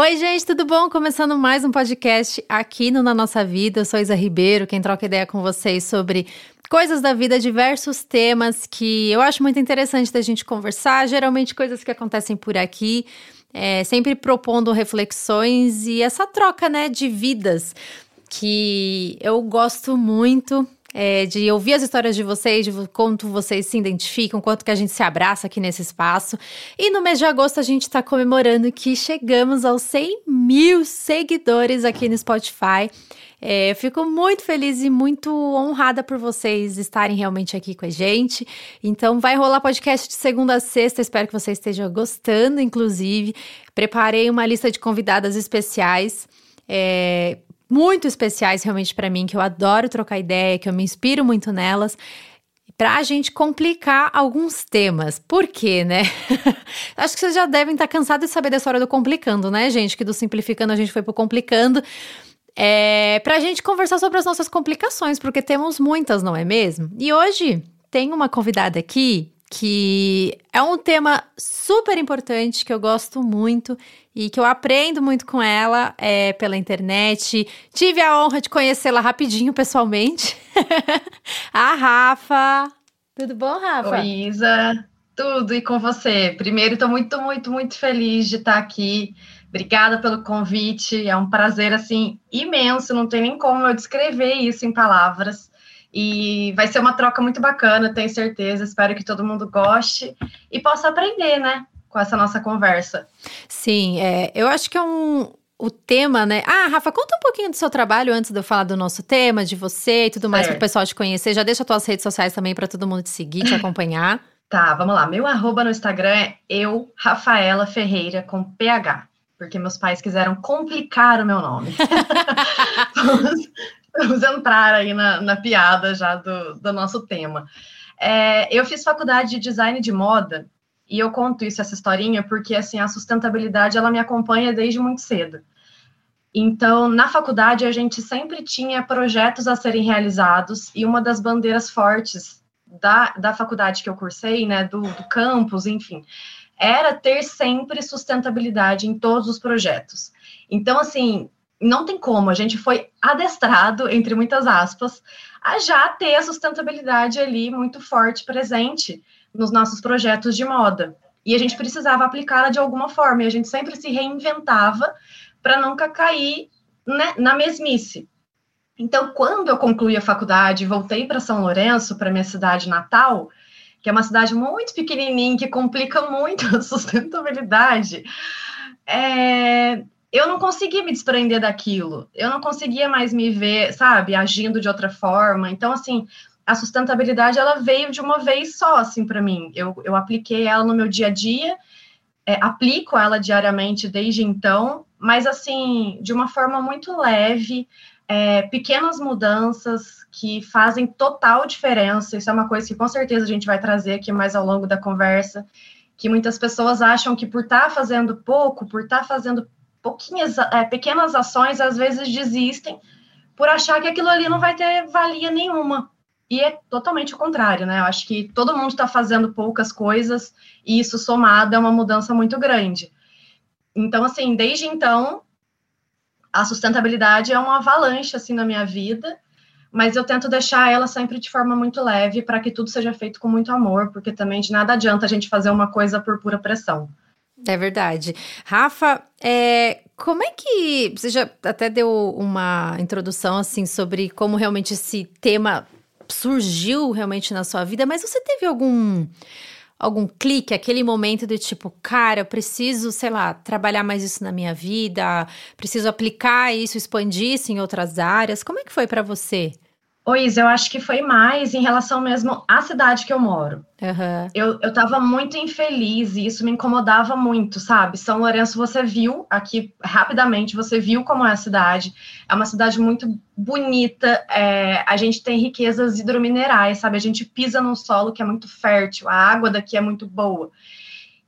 Oi, gente, tudo bom? Começando mais um podcast aqui no Na Nossa Vida. Eu sou Isa Ribeiro, quem troca ideia com vocês sobre coisas da vida, diversos temas que eu acho muito interessante da gente conversar, geralmente coisas que acontecem por aqui. É, sempre propondo reflexões e essa troca, né, de vidas que eu gosto muito é, de ouvir as histórias de vocês, de quanto vocês se identificam, quanto que a gente se abraça aqui nesse espaço. E no mês de agosto a gente está comemorando que chegamos aos 100 mil seguidores aqui no Spotify. É, eu fico muito feliz e muito honrada por vocês estarem realmente aqui com a gente. Então, vai rolar podcast de segunda a sexta. Espero que você esteja gostando, inclusive. Preparei uma lista de convidadas especiais. É, muito especiais realmente para mim, que eu adoro trocar ideia, que eu me inspiro muito nelas para a gente complicar alguns temas. Por quê, né? Acho que vocês já devem estar cansados de saber dessa hora do complicando, né, gente? Que do simplificando a gente foi pro complicando. É, para a gente conversar sobre as nossas complicações, porque temos muitas, não é mesmo? E hoje tem uma convidada aqui que é um tema super importante que eu gosto muito e que eu aprendo muito com ela é, pela internet. Tive a honra de conhecê-la rapidinho pessoalmente. a Rafa. Tudo bom, Rafa? Oi, Isa. Tudo e com você. Primeiro, estou muito, muito, muito feliz de estar aqui. Obrigada pelo convite. É um prazer assim imenso. Não tem nem como eu descrever isso em palavras. E vai ser uma troca muito bacana, tenho certeza. Espero que todo mundo goste e possa aprender, né? Com essa nossa conversa. Sim, é, eu acho que é um, o tema, né? Ah, Rafa, conta um pouquinho do seu trabalho antes de eu falar do nosso tema, de você e tudo mais, para o pessoal te conhecer. Já deixa as tuas redes sociais também para todo mundo te seguir, te acompanhar. tá, vamos lá. Meu arroba no Instagram é eu, Rafaela Ferreira, com PH. Porque meus pais quiseram complicar o meu nome. vamos, entrar aí na, na piada já do, do nosso tema. É, eu fiz faculdade de design de moda e eu conto isso, essa historinha, porque assim, a sustentabilidade ela me acompanha desde muito cedo. Então, na faculdade, a gente sempre tinha projetos a serem realizados, e uma das bandeiras fortes da, da faculdade que eu cursei, né, do, do campus, enfim, era ter sempre sustentabilidade em todos os projetos. Então, assim, não tem como, a gente foi adestrado, entre muitas aspas, a já ter a sustentabilidade ali muito forte presente nos nossos projetos de moda. E a gente precisava aplicá-la de alguma forma, e a gente sempre se reinventava para nunca cair né, na mesmice. Então, quando eu concluí a faculdade, voltei para São Lourenço, para minha cidade natal, que é uma cidade muito pequenininha, que complica muito a sustentabilidade, é, eu não conseguia me desprender daquilo, eu não conseguia mais me ver, sabe, agindo de outra forma. Então, assim, a sustentabilidade ela veio de uma vez só, assim, para mim. Eu, eu apliquei ela no meu dia a dia, é, aplico ela diariamente desde então, mas, assim, de uma forma muito leve, é, pequenas mudanças que fazem total diferença. Isso é uma coisa que com certeza a gente vai trazer aqui mais ao longo da conversa. Que muitas pessoas acham que por estar tá fazendo pouco, por estar tá fazendo pouquinhas, é, pequenas ações, às vezes desistem por achar que aquilo ali não vai ter valia nenhuma. E é totalmente o contrário, né? Eu acho que todo mundo está fazendo poucas coisas e isso somado é uma mudança muito grande. Então, assim, desde então, a sustentabilidade é uma avalanche, assim, na minha vida, mas eu tento deixar ela sempre de forma muito leve para que tudo seja feito com muito amor, porque também de nada adianta a gente fazer uma coisa por pura pressão. É verdade. Rafa, é, como é que. Você já até deu uma introdução assim sobre como realmente esse tema surgiu realmente na sua vida, mas você teve algum algum clique, aquele momento de tipo, cara, eu preciso, sei lá, trabalhar mais isso na minha vida, preciso aplicar isso, expandir isso em outras áreas. Como é que foi para você? Oi, Isa, eu acho que foi mais em relação mesmo à cidade que eu moro. Uhum. Eu, eu tava muito infeliz e isso me incomodava muito, sabe? São Lourenço, você viu aqui rapidamente, você viu como é a cidade. É uma cidade muito bonita, é, a gente tem riquezas hidrominerais, sabe? A gente pisa num solo que é muito fértil, a água daqui é muito boa.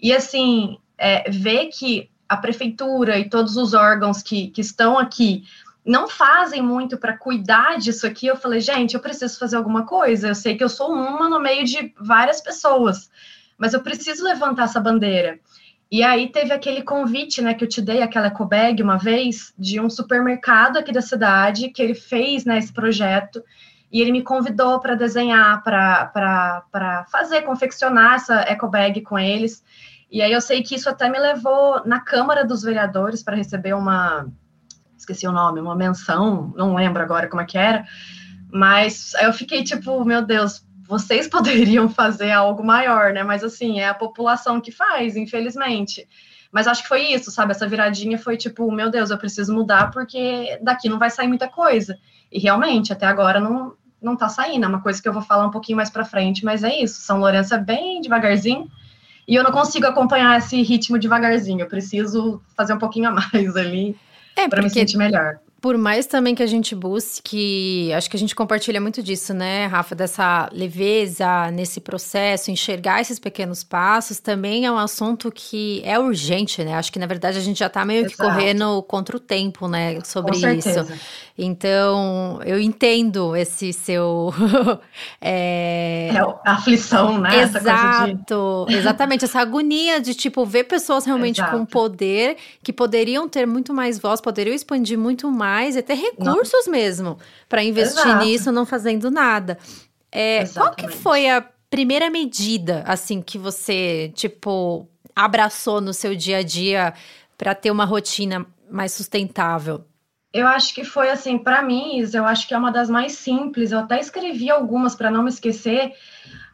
E assim, é, ver que a prefeitura e todos os órgãos que, que estão aqui não fazem muito para cuidar disso aqui, eu falei, gente, eu preciso fazer alguma coisa. Eu sei que eu sou uma no meio de várias pessoas, mas eu preciso levantar essa bandeira. E aí teve aquele convite, né, que eu te dei, aquela ecobag uma vez, de um supermercado aqui da cidade, que ele fez, né, esse projeto, e ele me convidou para desenhar, para fazer, confeccionar essa ecobag com eles. E aí eu sei que isso até me levou na Câmara dos Vereadores para receber uma, esqueci o nome, uma menção, não lembro agora como é que era, mas eu fiquei tipo, meu Deus, vocês poderiam fazer algo maior, né? Mas assim, é a população que faz, infelizmente. Mas acho que foi isso, sabe? Essa viradinha foi tipo, meu Deus, eu preciso mudar porque daqui não vai sair muita coisa. E realmente, até agora não, não tá saindo. É uma coisa que eu vou falar um pouquinho mais para frente, mas é isso. São Lourenço é bem devagarzinho. E eu não consigo acompanhar esse ritmo devagarzinho. Eu preciso fazer um pouquinho a mais ali é, para me sentir melhor. Por mais também que a gente busque, acho que a gente compartilha muito disso, né, Rafa, dessa leveza nesse processo, enxergar esses pequenos passos, também é um assunto que é urgente, né? Acho que na verdade a gente já tá meio Exato. que correndo contra o tempo, né, sobre isso. Então, eu entendo esse seu. é... é a aflição, né? Exato, de... exatamente. Essa agonia de, tipo, ver pessoas realmente Exato. com poder que poderiam ter muito mais voz, poderiam expandir muito mais e ter recursos não. mesmo para investir Exato. nisso, não fazendo nada. É, qual que foi a primeira medida, assim, que você, tipo, abraçou no seu dia a dia para ter uma rotina mais sustentável? Eu acho que foi assim, para mim, eu acho que é uma das mais simples. Eu até escrevi algumas para não me esquecer,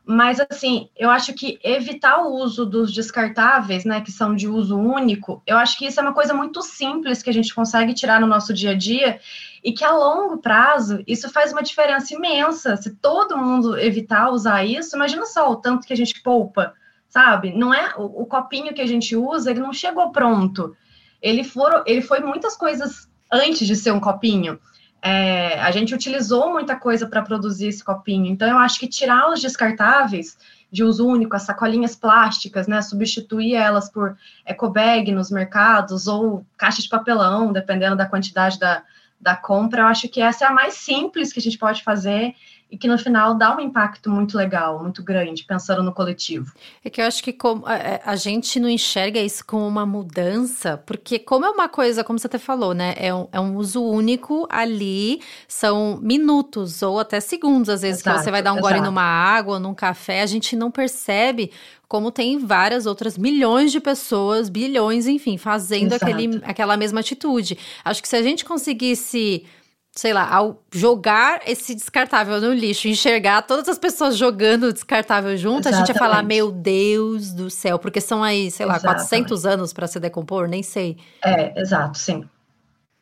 mas assim, eu acho que evitar o uso dos descartáveis, né, que são de uso único, eu acho que isso é uma coisa muito simples que a gente consegue tirar no nosso dia a dia e que a longo prazo isso faz uma diferença imensa. Se todo mundo evitar usar isso, imagina só o tanto que a gente poupa, sabe? Não é o, o copinho que a gente usa, ele não chegou pronto. Ele, for, ele foi muitas coisas antes de ser um copinho. É, a gente utilizou muita coisa para produzir esse copinho. Então, eu acho que tirar os descartáveis de uso único, as sacolinhas plásticas, né, substituir elas por ecobag nos mercados ou caixa de papelão, dependendo da quantidade da, da compra, eu acho que essa é a mais simples que a gente pode fazer e que no final dá um impacto muito legal, muito grande, pensando no coletivo. É que eu acho que como, a, é, a, gente não enxerga isso como uma mudança, porque como é uma coisa, como você até falou, né? É um, é um uso único ali, são minutos ou até segundos, às vezes, exato, que você vai dar um exato. gole numa água, num café, a gente não percebe como tem várias outras milhões de pessoas, bilhões, enfim, fazendo aquele, aquela mesma atitude. Acho que se a gente conseguisse sei lá, ao jogar esse descartável no lixo, enxergar todas as pessoas jogando o descartável junto, Exatamente. a gente ia falar, meu Deus do céu, porque são aí, sei lá, Exatamente. 400 anos para se decompor, nem sei. É, exato, sim.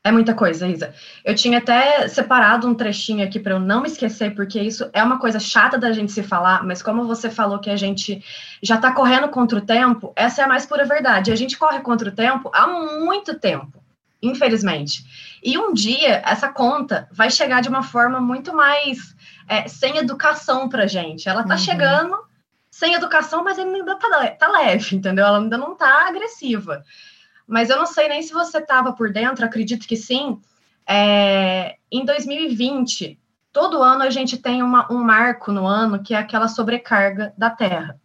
É muita coisa, Isa. Eu tinha até separado um trechinho aqui para eu não me esquecer, porque isso é uma coisa chata da gente se falar, mas como você falou que a gente já está correndo contra o tempo, essa é a mais pura verdade. A gente corre contra o tempo há muito tempo infelizmente. E um dia essa conta vai chegar de uma forma muito mais é, sem educação para gente. Ela tá uhum. chegando sem educação, mas ainda tá, tá leve, entendeu? Ela ainda não tá agressiva. Mas eu não sei nem se você estava por dentro, acredito que sim. É, em 2020, todo ano a gente tem uma, um marco no ano que é aquela sobrecarga da Terra.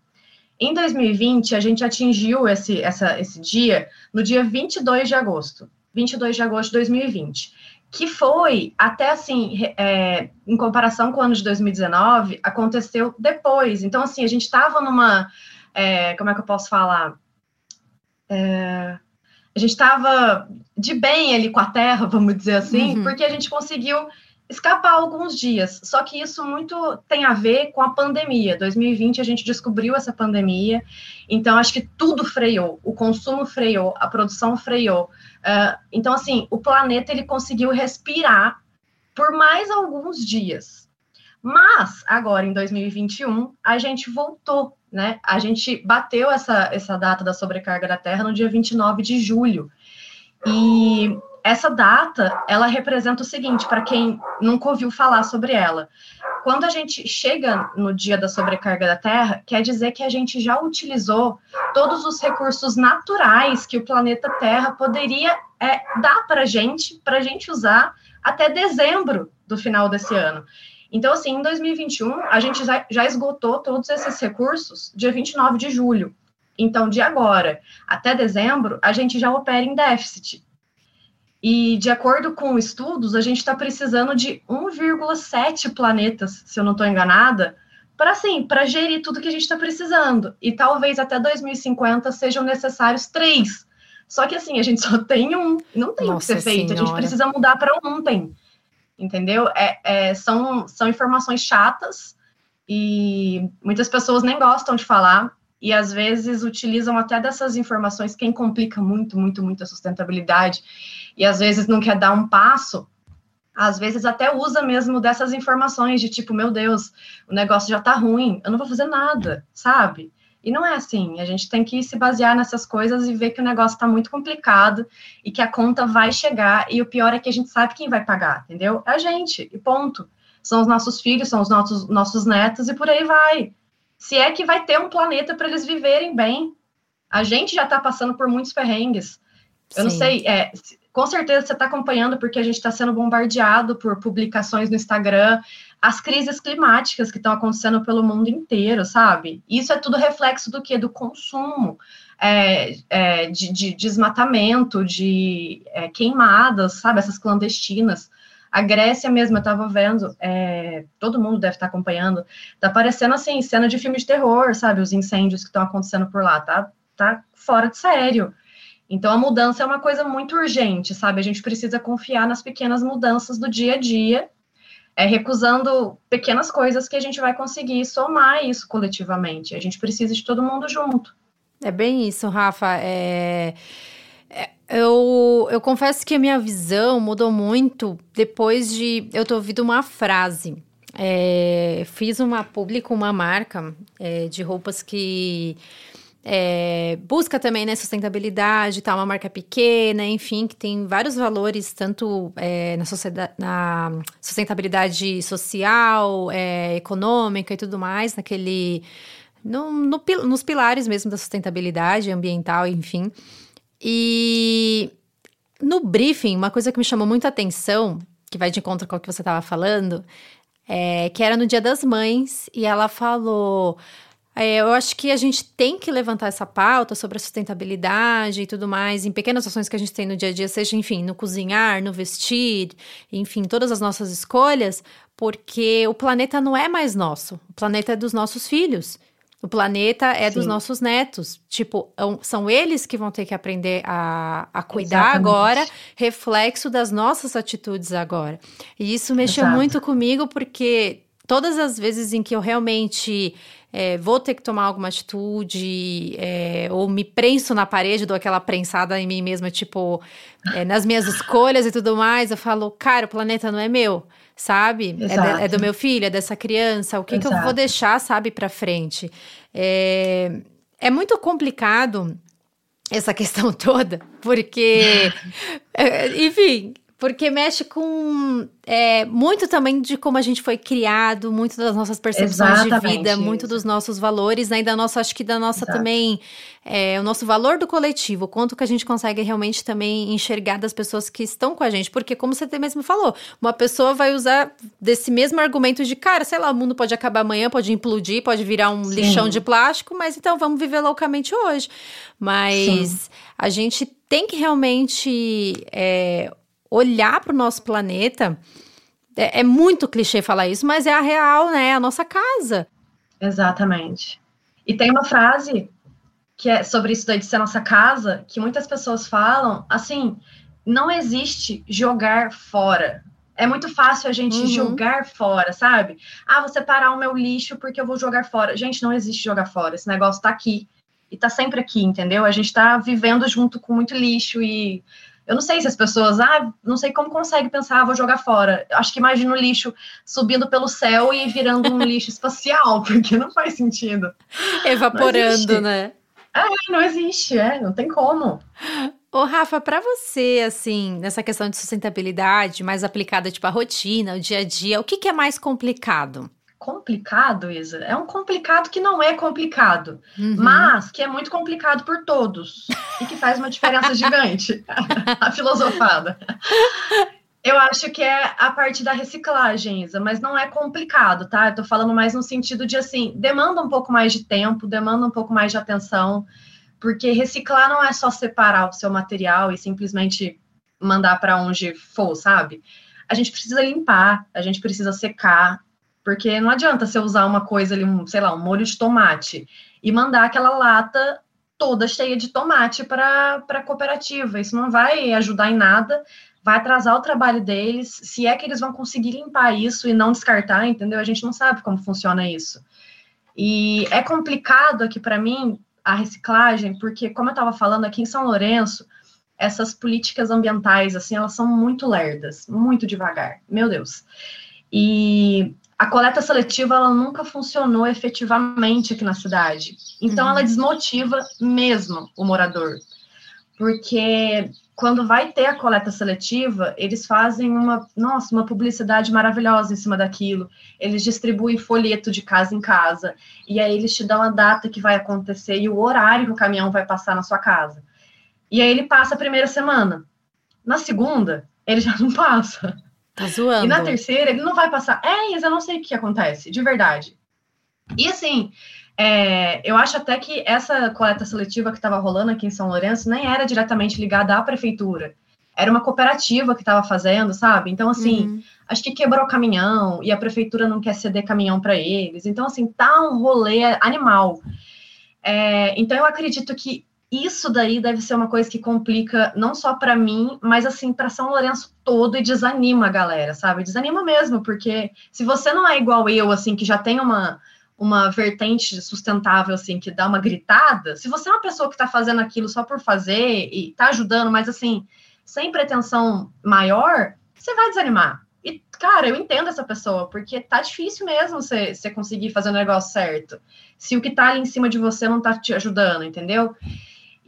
Em 2020, a gente atingiu esse, essa, esse dia no dia 22 de agosto. 22 de agosto de 2020, que foi até assim, é, em comparação com o ano de 2019, aconteceu depois. Então, assim, a gente estava numa. É, como é que eu posso falar? É, a gente estava de bem ali com a Terra, vamos dizer assim, uhum. porque a gente conseguiu escapar alguns dias. Só que isso muito tem a ver com a pandemia. 2020 a gente descobriu essa pandemia, então acho que tudo freou. O consumo freou, a produção freou. Uh, então, assim, o planeta ele conseguiu respirar por mais alguns dias. Mas agora em 2021 a gente voltou, né? A gente bateu essa, essa data da sobrecarga da Terra no dia 29 de julho. E essa data, ela representa o seguinte, para quem nunca ouviu falar sobre ela. Quando a gente chega no dia da sobrecarga da Terra, quer dizer que a gente já utilizou todos os recursos naturais que o planeta Terra poderia é, dar para a gente, para a gente usar até dezembro do final desse ano. Então, assim, em 2021, a gente já, já esgotou todos esses recursos dia 29 de julho. Então, de agora até dezembro, a gente já opera em déficit. E, de acordo com estudos, a gente está precisando de 1,7 planetas, se eu não estou enganada, para assim, para gerir tudo que a gente está precisando. E talvez até 2050 sejam necessários três. Só que assim, a gente só tem um, não tem o que ser feito, senhora. a gente precisa mudar para ontem. Entendeu? É, é, são, são informações chatas e muitas pessoas nem gostam de falar, e às vezes utilizam até dessas informações quem complica muito, muito, muito a sustentabilidade e às vezes não quer dar um passo, às vezes até usa mesmo dessas informações de tipo, meu Deus, o negócio já tá ruim, eu não vou fazer nada, sabe? E não é assim, a gente tem que se basear nessas coisas e ver que o negócio está muito complicado e que a conta vai chegar, e o pior é que a gente sabe quem vai pagar, entendeu? É a gente, e ponto. São os nossos filhos, são os nossos, nossos netos, e por aí vai se é que vai ter um planeta para eles viverem bem. A gente já está passando por muitos perrengues. Eu Sim. não sei, é, com certeza você está acompanhando, porque a gente está sendo bombardeado por publicações no Instagram, as crises climáticas que estão acontecendo pelo mundo inteiro, sabe? Isso é tudo reflexo do que? Do consumo, é, é, de, de, desmatamento, de é, queimadas, sabe? Essas clandestinas. A Grécia mesmo, eu estava vendo, é, todo mundo deve estar tá acompanhando, tá parecendo assim, cena de filme de terror, sabe? Os incêndios que estão acontecendo por lá, tá, tá fora de sério. Então a mudança é uma coisa muito urgente, sabe? A gente precisa confiar nas pequenas mudanças do dia a dia, é, recusando pequenas coisas que a gente vai conseguir somar isso coletivamente. A gente precisa de todo mundo junto. É bem isso, Rafa. É eu, eu confesso que a minha visão mudou muito depois de eu ter ouvido uma frase. É, fiz uma publico uma marca é, de roupas que é, busca também né, sustentabilidade, tá, uma marca pequena, enfim, que tem vários valores, tanto é, na, na, sustentabilidade social, é, econômica e tudo mais, naquele. No, no, nos pilares mesmo da sustentabilidade ambiental, enfim. E no briefing, uma coisa que me chamou muita atenção, que vai de encontro com o que você estava falando, é que era no Dia das Mães, e ela falou. É, eu acho que a gente tem que levantar essa pauta sobre a sustentabilidade e tudo mais, em pequenas ações que a gente tem no dia a dia, seja, enfim, no cozinhar, no vestir, enfim, todas as nossas escolhas, porque o planeta não é mais nosso, o planeta é dos nossos filhos. O planeta é Sim. dos nossos netos. Tipo, são eles que vão ter que aprender a, a cuidar Exatamente. agora, reflexo das nossas atitudes agora. E isso mexeu Exato. muito comigo, porque todas as vezes em que eu realmente é, vou ter que tomar alguma atitude, é, ou me prenso na parede, dou aquela prensada em mim mesma, tipo, é, nas minhas escolhas e tudo mais, eu falo, cara, o planeta não é meu sabe? É, é, do meu filho, é dessa criança, o que, que eu vou deixar, sabe, para frente? É, é muito complicado essa questão toda, porque, é, enfim, porque mexe com é, muito também de como a gente foi criado, muito das nossas percepções Exatamente de vida, isso. muito dos nossos valores, né? E da nossa, acho que da nossa Exato. também, é, o nosso valor do coletivo, quanto que a gente consegue realmente também enxergar das pessoas que estão com a gente. Porque, como você mesmo falou, uma pessoa vai usar desse mesmo argumento de, cara, sei lá, o mundo pode acabar amanhã, pode implodir, pode virar um Sim. lixão de plástico, mas então vamos viver loucamente hoje. Mas Sim. a gente tem que realmente é, olhar para o nosso planeta. É, é, muito clichê falar isso, mas é a real, né? É a nossa casa. Exatamente. E tem uma frase que é sobre isso daí de ser nossa casa, que muitas pessoas falam, assim, não existe jogar fora. É muito fácil a gente uhum. jogar fora, sabe? Ah, vou separar o meu lixo porque eu vou jogar fora. Gente, não existe jogar fora. Esse negócio tá aqui e tá sempre aqui, entendeu? A gente tá vivendo junto com muito lixo e eu não sei se as pessoas, ah, não sei como consegue pensar, ah, vou jogar fora. Acho que imagino o lixo subindo pelo céu e virando um lixo espacial, porque não faz sentido. Evaporando, né? É, não existe, é, não tem como. Ô, Rafa, para você, assim, nessa questão de sustentabilidade, mais aplicada, tipo, a rotina, o dia a dia, o que, que é mais complicado? Complicado, Isa, é um complicado que não é complicado, uhum. mas que é muito complicado por todos e que faz uma diferença gigante. a filosofada. Eu acho que é a parte da reciclagem, Isa, mas não é complicado, tá? Eu tô falando mais no sentido de assim, demanda um pouco mais de tempo, demanda um pouco mais de atenção. Porque reciclar não é só separar o seu material e simplesmente mandar para onde for, sabe? A gente precisa limpar, a gente precisa secar, porque não adianta você usar uma coisa ali, um, sei lá, um molho de tomate e mandar aquela lata toda cheia de tomate para a cooperativa. Isso não vai ajudar em nada, vai atrasar o trabalho deles. Se é que eles vão conseguir limpar isso e não descartar, entendeu? A gente não sabe como funciona isso. E é complicado aqui para mim a reciclagem, porque, como eu estava falando, aqui em São Lourenço, essas políticas ambientais, assim, elas são muito lerdas, muito devagar, meu Deus. E a coleta seletiva ela nunca funcionou efetivamente aqui na cidade. Então uhum. ela desmotiva mesmo o morador. Porque quando vai ter a coleta seletiva, eles fazem uma, nossa, uma publicidade maravilhosa em cima daquilo. Eles distribuem folheto de casa em casa. E aí eles te dão a data que vai acontecer e o horário que o caminhão vai passar na sua casa. E aí ele passa a primeira semana. Na segunda, ele já não passa. Tá zoando. E na terceira, ele não vai passar. É, mas eu não sei o que acontece, de verdade. E assim, é, eu acho até que essa coleta seletiva que estava rolando aqui em São Lourenço nem era diretamente ligada à prefeitura. Era uma cooperativa que estava fazendo, sabe? Então, assim, uhum. acho que quebrou o caminhão e a prefeitura não quer ceder caminhão para eles. Então, assim, tá um rolê animal. É, então, eu acredito que isso daí deve ser uma coisa que complica não só para mim, mas assim para São Lourenço todo e desanima a galera, sabe? Desanima mesmo, porque se você não é igual eu, assim, que já tem uma uma vertente sustentável, assim, que dá uma gritada, se você é uma pessoa que está fazendo aquilo só por fazer e está ajudando, mas assim, sem pretensão maior, você vai desanimar. E, cara, eu entendo essa pessoa, porque tá difícil mesmo você, você conseguir fazer o negócio certo. Se o que tá ali em cima de você não tá te ajudando, entendeu?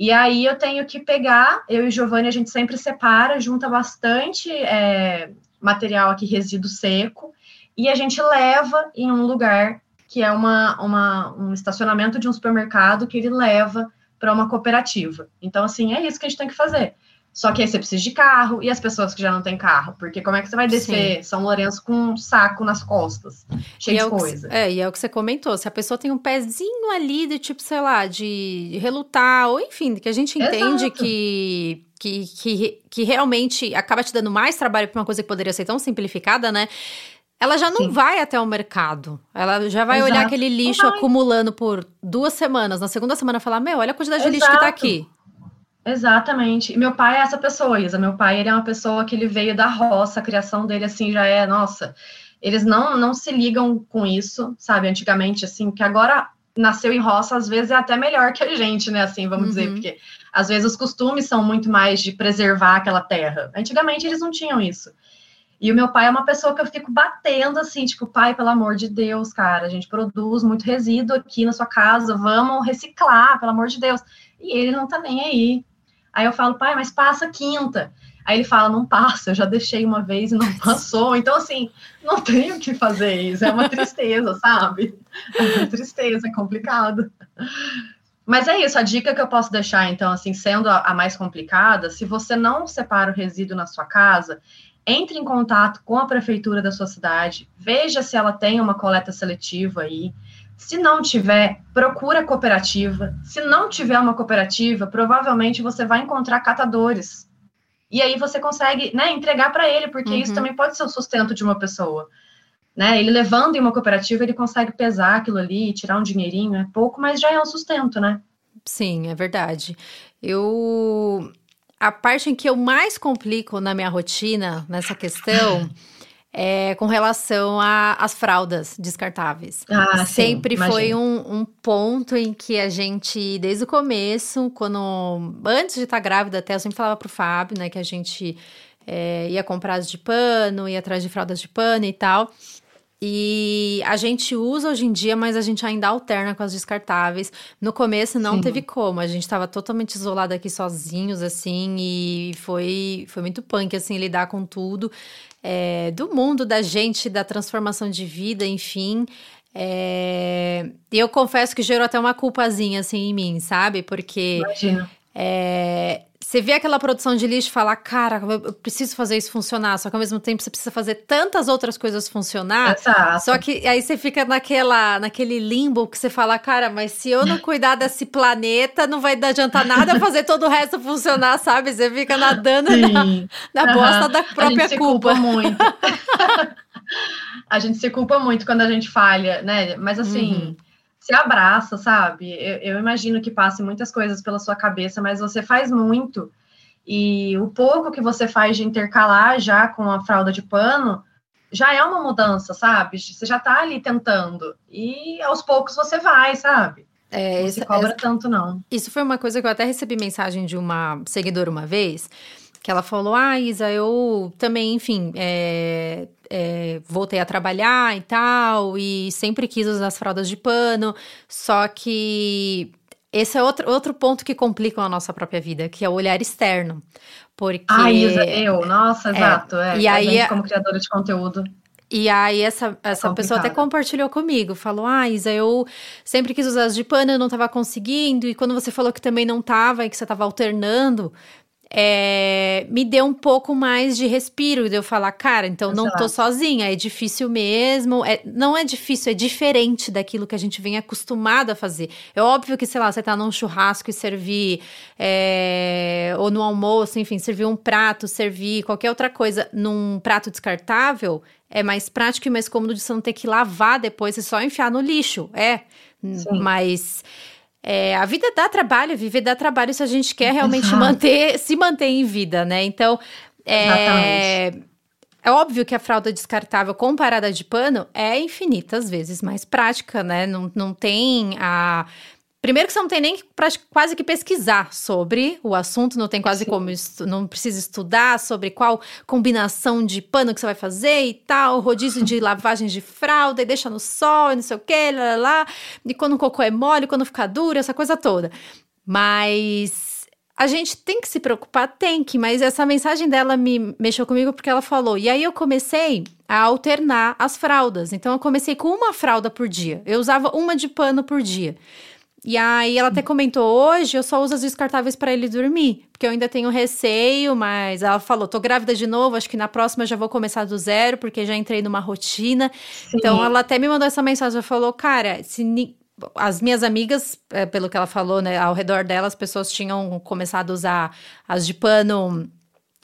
E aí eu tenho que pegar, eu e Giovanni, a gente sempre separa, junta bastante é, material aqui, resíduo seco, e a gente leva em um lugar que é uma, uma, um estacionamento de um supermercado que ele leva para uma cooperativa. Então, assim, é isso que a gente tem que fazer. Só que aí você precisa de carro e as pessoas que já não têm carro, porque como é que você vai descer Sim. São Lourenço com um saco nas costas, cheio de é coisa? Que, é, e é o que você comentou, se a pessoa tem um pezinho ali de tipo, sei lá, de relutar, ou enfim, que a gente entende que, que, que, que realmente acaba te dando mais trabalho para uma coisa que poderia ser tão simplificada, né? Ela já não Sim. vai até o mercado. Ela já vai Exato. olhar aquele lixo acumulando por duas semanas. Na segunda semana falar: Meu, olha a quantidade Exato. de lixo que tá aqui. Exatamente. E meu pai é essa pessoa, Isa. Meu pai, ele é uma pessoa que ele veio da roça, a criação dele, assim, já é, nossa, eles não, não se ligam com isso, sabe? Antigamente, assim, que agora nasceu em roça, às vezes é até melhor que a gente, né? Assim, vamos uhum. dizer, porque às vezes os costumes são muito mais de preservar aquela terra. Antigamente eles não tinham isso. E o meu pai é uma pessoa que eu fico batendo assim, tipo, pai, pelo amor de Deus, cara, a gente produz muito resíduo aqui na sua casa, vamos reciclar, pelo amor de Deus. E ele não tá nem aí. Aí eu falo, pai, mas passa quinta. Aí ele fala, não passa, eu já deixei uma vez e não passou. Então, assim, não tenho o que fazer isso. É uma tristeza, sabe? É uma tristeza, é complicado. Mas é isso, a dica que eu posso deixar, então, assim, sendo a, a mais complicada, se você não separa o resíduo na sua casa, entre em contato com a prefeitura da sua cidade, veja se ela tem uma coleta seletiva aí, se não tiver, procura cooperativa. Se não tiver uma cooperativa, provavelmente você vai encontrar catadores. E aí você consegue né, entregar para ele, porque uhum. isso também pode ser o sustento de uma pessoa. Né? Ele levando em uma cooperativa, ele consegue pesar aquilo ali, tirar um dinheirinho, é pouco, mas já é um sustento, né? Sim, é verdade. Eu a parte em que eu mais complico na minha rotina nessa questão é, com relação às fraldas descartáveis. Ah, Sempre sim, foi um, um, ponto em que a gente, desde o começo, quando antes de estar grávida, até eu sempre falava pro Fábio, né, que a gente é, ia comprar as de pano, ia atrás de fraldas de pano e tal. E a gente usa hoje em dia, mas a gente ainda alterna com as descartáveis. No começo não Sim. teve como, a gente estava totalmente isolado aqui sozinhos, assim, e foi, foi muito punk, assim, lidar com tudo é, do mundo, da gente, da transformação de vida, enfim. É, e eu confesso que gerou até uma culpazinha assim em mim, sabe? Porque Imagina. É, você vê aquela produção de lixo e fala, cara, eu preciso fazer isso funcionar, só que ao mesmo tempo você precisa fazer tantas outras coisas funcionar. Exato. Só que aí você fica naquela, naquele limbo que você fala, cara, mas se eu não cuidar desse planeta, não vai adiantar nada fazer todo o resto funcionar, sabe? Você fica nadando na, na bosta uhum. da própria a gente culpa. Se culpa muito. a gente se culpa muito quando a gente falha, né? Mas assim. Uhum se abraça, sabe? Eu, eu, imagino que passe muitas coisas pela sua cabeça, mas você faz muito. E o pouco que você faz de intercalar já com a fralda de pano já é uma mudança, sabe? Você já tá ali tentando. E aos poucos você vai, sabe? É, não se cobra essa, tanto, não. Isso foi uma coisa que eu até recebi mensagem de uma seguidora uma vez, que ela falou: Ah, Isa, eu também, enfim, é, é, voltei a trabalhar e tal, e sempre quis usar as fraldas de pano, só que esse é outro, outro ponto que complica a nossa própria vida, que é o olhar externo. Porque. Ah, Isa, eu, nossa, é, exato. É, e aí, gente, como criadora de conteúdo. E aí, essa, essa é pessoa até compartilhou comigo, falou: Ah, Isa, eu sempre quis usar as de pano, eu não estava conseguindo, e quando você falou que também não estava e que você estava alternando, é, me deu um pouco mais de respiro de eu falar, cara, então não tô sozinha, é difícil mesmo. É, não é difícil, é diferente daquilo que a gente vem acostumado a fazer. É óbvio que, sei lá, você tá num churrasco e servir, é, ou no almoço, enfim, servir um prato, servir qualquer outra coisa num prato descartável, é mais prático e mais cômodo de você não ter que lavar depois e só enfiar no lixo. É. Sim. Mas é, a vida dá trabalho, viver dá trabalho se a gente quer realmente Exato. manter, se manter em vida, né? Então, é, é óbvio que a fralda descartável comparada de pano é infinitas vezes mais prática, né? Não, não tem a Primeiro que você não tem nem que, quase que pesquisar sobre o assunto, não tem quase Sim. como, não precisa estudar sobre qual combinação de pano que você vai fazer e tal, rodízio de lavagem de fralda e deixa no sol e não sei o que, lá, lá, lá, e quando o cocô é mole, quando fica duro, essa coisa toda. Mas a gente tem que se preocupar, tem que, mas essa mensagem dela me mexeu comigo porque ela falou, e aí eu comecei a alternar as fraldas, então eu comecei com uma fralda por dia, eu usava uma de pano por dia. E aí ela até comentou hoje, eu só uso as descartáveis para ele dormir, porque eu ainda tenho receio, mas ela falou, tô grávida de novo, acho que na próxima já vou começar do zero, porque já entrei numa rotina. Sim. Então ela até me mandou essa mensagem, ela falou, cara, se as minhas amigas, é, pelo que ela falou, né, ao redor dela, as pessoas tinham começado a usar as de pano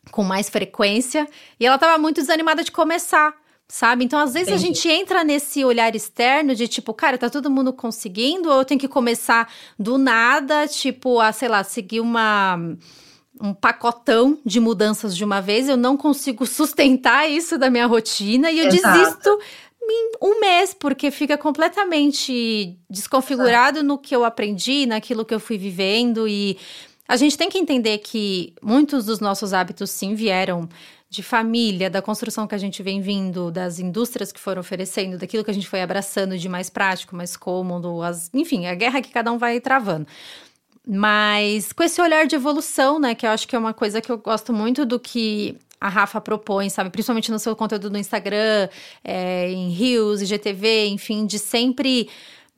com mais frequência, e ela tava muito desanimada de começar sabe? Então, às vezes Entendi. a gente entra nesse olhar externo de tipo, cara, tá todo mundo conseguindo, ou eu tenho que começar do nada, tipo, a, sei lá, seguir uma um pacotão de mudanças de uma vez, eu não consigo sustentar isso da minha rotina e eu Exato. desisto em um mês, porque fica completamente desconfigurado Exato. no que eu aprendi, naquilo que eu fui vivendo e a gente tem que entender que muitos dos nossos hábitos sim vieram de família, da construção que a gente vem vindo, das indústrias que foram oferecendo, daquilo que a gente foi abraçando de mais prático, mais cômodo, as, enfim, a guerra que cada um vai travando. Mas com esse olhar de evolução, né, que eu acho que é uma coisa que eu gosto muito do que a Rafa propõe, sabe? Principalmente no seu conteúdo no Instagram, é, em Rios, IGTV, enfim, de sempre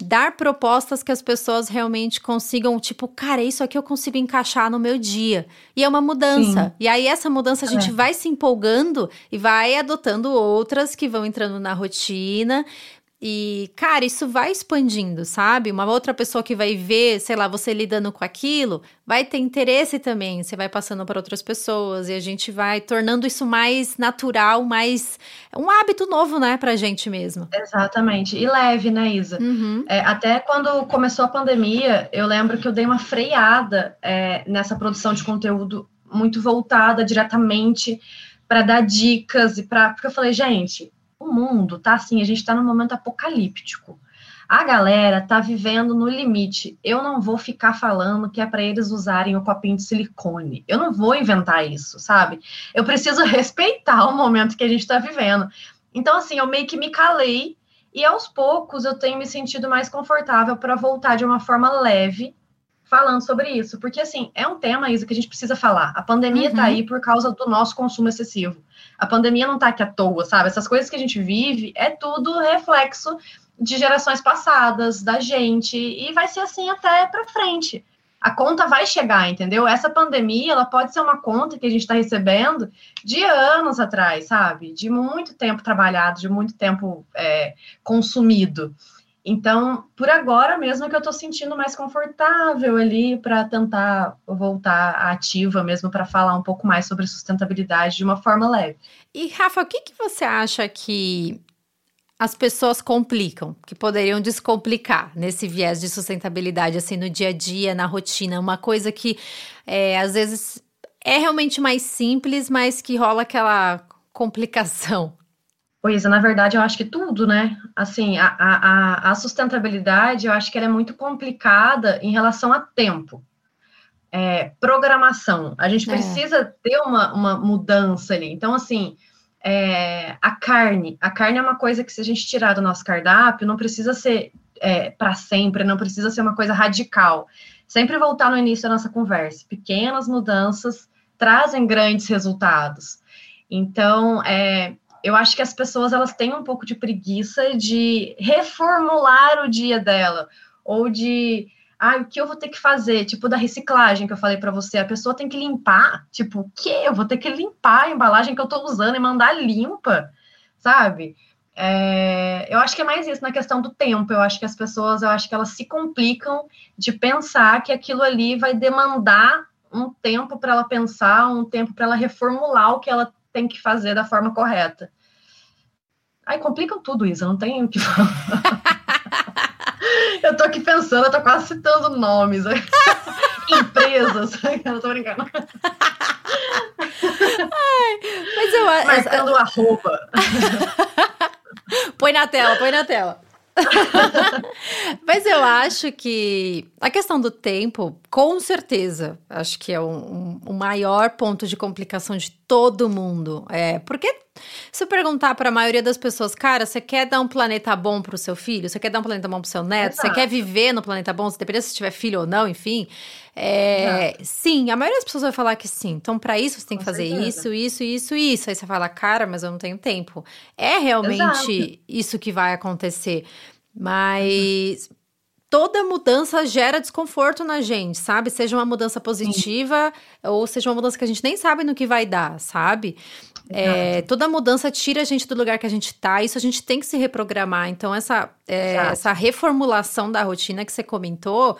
dar propostas que as pessoas realmente consigam, tipo, cara, isso aqui eu consigo encaixar no meu dia. E é uma mudança. Sim. E aí, essa mudança a gente é. vai se empolgando e vai adotando outras que vão entrando na rotina. E, cara, isso vai expandindo, sabe? Uma outra pessoa que vai ver, sei lá, você lidando com aquilo, vai ter interesse também. Você vai passando para outras pessoas e a gente vai tornando isso mais natural, mais. um hábito novo, né, pra gente mesmo. Exatamente. E leve, né, Isa? Uhum. É, até quando começou a pandemia, eu lembro que eu dei uma freada é, nessa produção de conteúdo muito voltada diretamente para dar dicas e para. Porque eu falei, gente o mundo tá assim, a gente tá num momento apocalíptico. A galera tá vivendo no limite. Eu não vou ficar falando que é para eles usarem o copinho de silicone. Eu não vou inventar isso, sabe? Eu preciso respeitar o momento que a gente tá vivendo. Então, assim, eu meio que me calei e aos poucos eu tenho me sentido mais confortável para voltar de uma forma leve falando sobre isso, porque assim, é um tema, Isa, que a gente precisa falar. A pandemia tá uhum. aí por causa do nosso consumo excessivo. A pandemia não tá aqui à toa, sabe? Essas coisas que a gente vive é tudo reflexo de gerações passadas, da gente, e vai ser assim até para frente. a conta vai chegar, entendeu? Essa pandemia, ela pode ser uma conta que a gente está recebendo de anos atrás, sabe? De muito tempo trabalhado, de muito tempo é, consumido. Então, por agora mesmo é que eu estou sentindo mais confortável ali para tentar voltar ativa mesmo para falar um pouco mais sobre sustentabilidade de uma forma leve. E Rafa, o que, que você acha que as pessoas complicam, que poderiam descomplicar nesse viés de sustentabilidade, assim, no dia a dia, na rotina? Uma coisa que é, às vezes é realmente mais simples, mas que rola aquela complicação. Pois, na verdade, eu acho que tudo, né? Assim, a, a, a sustentabilidade, eu acho que ela é muito complicada em relação a tempo. É, programação. A gente é. precisa ter uma, uma mudança ali. Então, assim, é, a carne. A carne é uma coisa que, se a gente tirar do nosso cardápio, não precisa ser é, para sempre, não precisa ser uma coisa radical. Sempre voltar no início da nossa conversa. Pequenas mudanças trazem grandes resultados. Então, é, eu acho que as pessoas elas têm um pouco de preguiça de reformular o dia dela, ou de ah, o que eu vou ter que fazer? Tipo da reciclagem que eu falei para você, a pessoa tem que limpar, tipo, o quê? Eu vou ter que limpar a embalagem que eu estou usando e mandar limpa, sabe? É, eu acho que é mais isso na questão do tempo. Eu acho que as pessoas, eu acho que elas se complicam de pensar que aquilo ali vai demandar um tempo para ela pensar, um tempo para ela reformular o que ela tem que fazer da forma correta. Aí complicam tudo isso, não tem o que falar. Eu tô aqui pensando, eu tô quase citando nomes. Empresas. Eu tô brincando. Ai, mas eu acho. Marcando essa... arroba. põe na tela, põe na tela. Mas eu acho que a questão do tempo, com certeza, acho que é o um, um, um, maior ponto de complicação de todo mundo. É, porque se eu perguntar para a maioria das pessoas, cara, você quer dar um planeta bom para o seu filho? Você quer dar um planeta bom para o seu neto? Exato. Você quer viver no planeta bom? Dependendo se tiver filho ou não, enfim. É, sim, a maioria das pessoas vai falar que sim. Então, para isso, você tem Com que fazer certeza. isso, isso, isso, isso. Aí você fala, cara, mas eu não tenho tempo. É realmente Exato. isso que vai acontecer. Mas uhum. Toda mudança gera desconforto na gente, sabe? Seja uma mudança positiva Sim. ou seja uma mudança que a gente nem sabe no que vai dar, sabe? É, toda mudança tira a gente do lugar que a gente tá, isso a gente tem que se reprogramar. Então, essa, é, essa reformulação da rotina que você comentou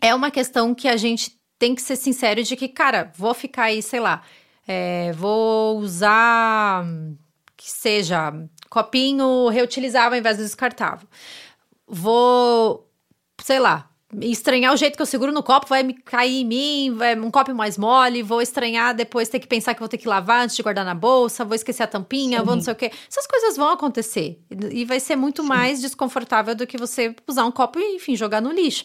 é uma questão que a gente tem que ser sincero de que, cara, vou ficar aí, sei lá, é, vou usar que seja copinho reutilizável ao invés do descartável. Vou, sei lá, estranhar o jeito que eu seguro no copo, vai me cair em mim, vai um copo mais mole, vou estranhar depois ter que pensar que vou ter que lavar antes de guardar na bolsa, vou esquecer a tampinha, Sim. vou não sei o quê. Essas coisas vão acontecer e vai ser muito Sim. mais desconfortável do que você usar um copo e, enfim, jogar no lixo.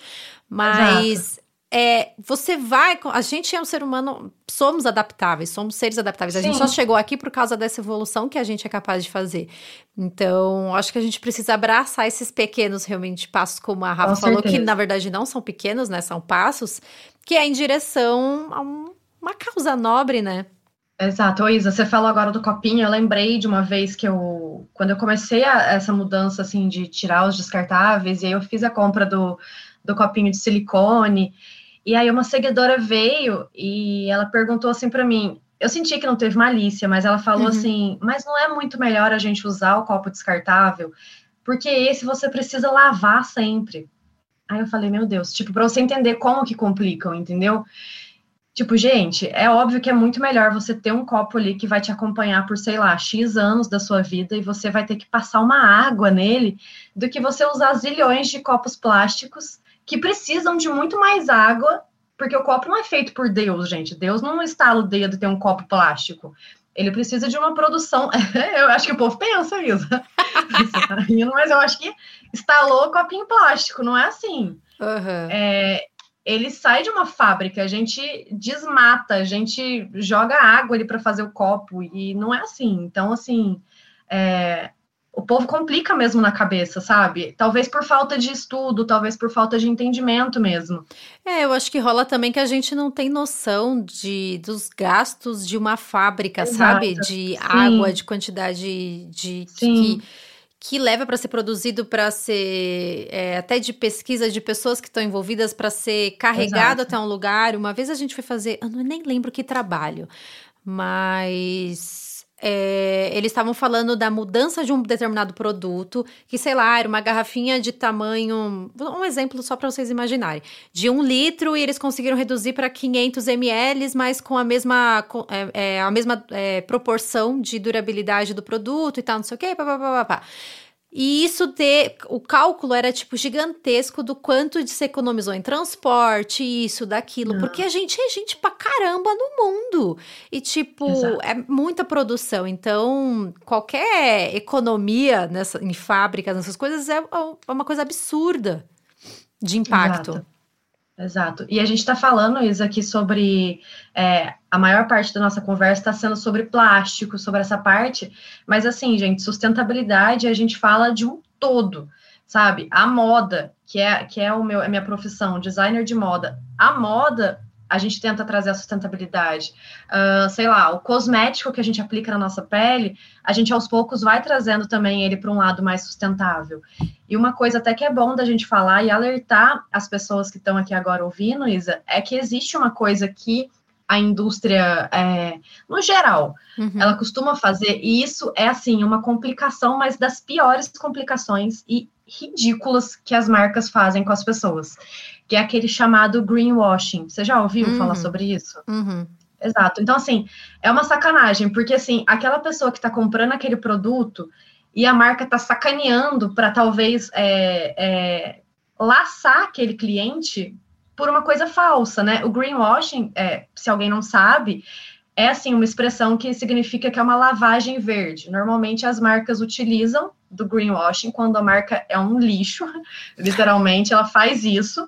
Mas Exato é, você vai. A gente é um ser humano, somos adaptáveis, somos seres adaptáveis. A Sim. gente só chegou aqui por causa dessa evolução que a gente é capaz de fazer. Então, acho que a gente precisa abraçar esses pequenos, realmente, passos, como a Rafa Com falou, certeza. que na verdade não são pequenos, né? São passos, que é em direção a um, uma causa nobre, né? Exato. Ô, Isa, você falou agora do copinho. Eu lembrei de uma vez que eu, quando eu comecei a, essa mudança, assim, de tirar os descartáveis, e aí eu fiz a compra do, do copinho de silicone. E aí uma seguidora veio e ela perguntou assim para mim, eu senti que não teve malícia, mas ela falou uhum. assim, mas não é muito melhor a gente usar o copo descartável, porque esse você precisa lavar sempre. Aí eu falei, meu Deus, tipo, para você entender como que complicam, entendeu? Tipo, gente, é óbvio que é muito melhor você ter um copo ali que vai te acompanhar por, sei lá, X anos da sua vida e você vai ter que passar uma água nele do que você usar zilhões de copos plásticos que precisam de muito mais água, porque o copo não é feito por Deus, gente. Deus não estala o dedo e tem um copo plástico. Ele precisa de uma produção. eu acho que o povo pensa isso. Você tá rindo, mas eu acho que instalou o copinho plástico, não é assim. Uhum. É, ele sai de uma fábrica, a gente desmata, a gente joga água ali para fazer o copo, e não é assim. Então, assim, é, o povo complica mesmo na cabeça, sabe? Talvez por falta de estudo, talvez por falta de entendimento mesmo. É, eu acho que rola também que a gente não tem noção de dos gastos de uma fábrica, Exato. sabe? De Sim. água, de quantidade de Sim. que que leva para ser produzido para ser é, até de pesquisa de pessoas que estão envolvidas para ser carregado Exato. até um lugar. Uma vez a gente foi fazer, eu nem lembro que trabalho, mas é, eles estavam falando da mudança de um determinado produto, que sei lá, era uma garrafinha de tamanho. Um exemplo só para vocês imaginarem: de um litro e eles conseguiram reduzir para 500 ml, mas com a mesma, é, é, a mesma é, proporção de durabilidade do produto e tal, não sei o quê. E isso ter. O cálculo era, tipo, gigantesco do quanto se economizou em transporte, isso, daquilo. Não. Porque a gente é gente pra caramba no mundo. E, tipo, Exato. é muita produção. Então, qualquer economia nessa, em fábricas, nessas coisas, é, é uma coisa absurda de impacto. Exato. Exato. E a gente está falando, Isa, aqui sobre. É, a maior parte da nossa conversa está sendo sobre plástico, sobre essa parte. Mas, assim, gente, sustentabilidade a gente fala de um todo, sabe? A moda, que é, que é o meu, a minha profissão, designer de moda. A moda a gente tenta trazer a sustentabilidade. Uh, sei lá, o cosmético que a gente aplica na nossa pele, a gente aos poucos vai trazendo também ele para um lado mais sustentável. E uma coisa até que é bom da gente falar e alertar as pessoas que estão aqui agora ouvindo, Isa, é que existe uma coisa que a indústria, é, no geral, uhum. ela costuma fazer, e isso é, assim, uma complicação, mas das piores complicações e ridículas que as marcas fazem com as pessoas que é aquele chamado greenwashing. Você já ouviu uhum. falar sobre isso? Uhum. Exato. Então, assim, é uma sacanagem, porque, assim, aquela pessoa que está comprando aquele produto e a marca está sacaneando para talvez é, é, laçar aquele cliente por uma coisa falsa, né? O greenwashing, é, se alguém não sabe, é assim uma expressão que significa que é uma lavagem verde. Normalmente as marcas utilizam do greenwashing quando a marca é um lixo, literalmente ela faz isso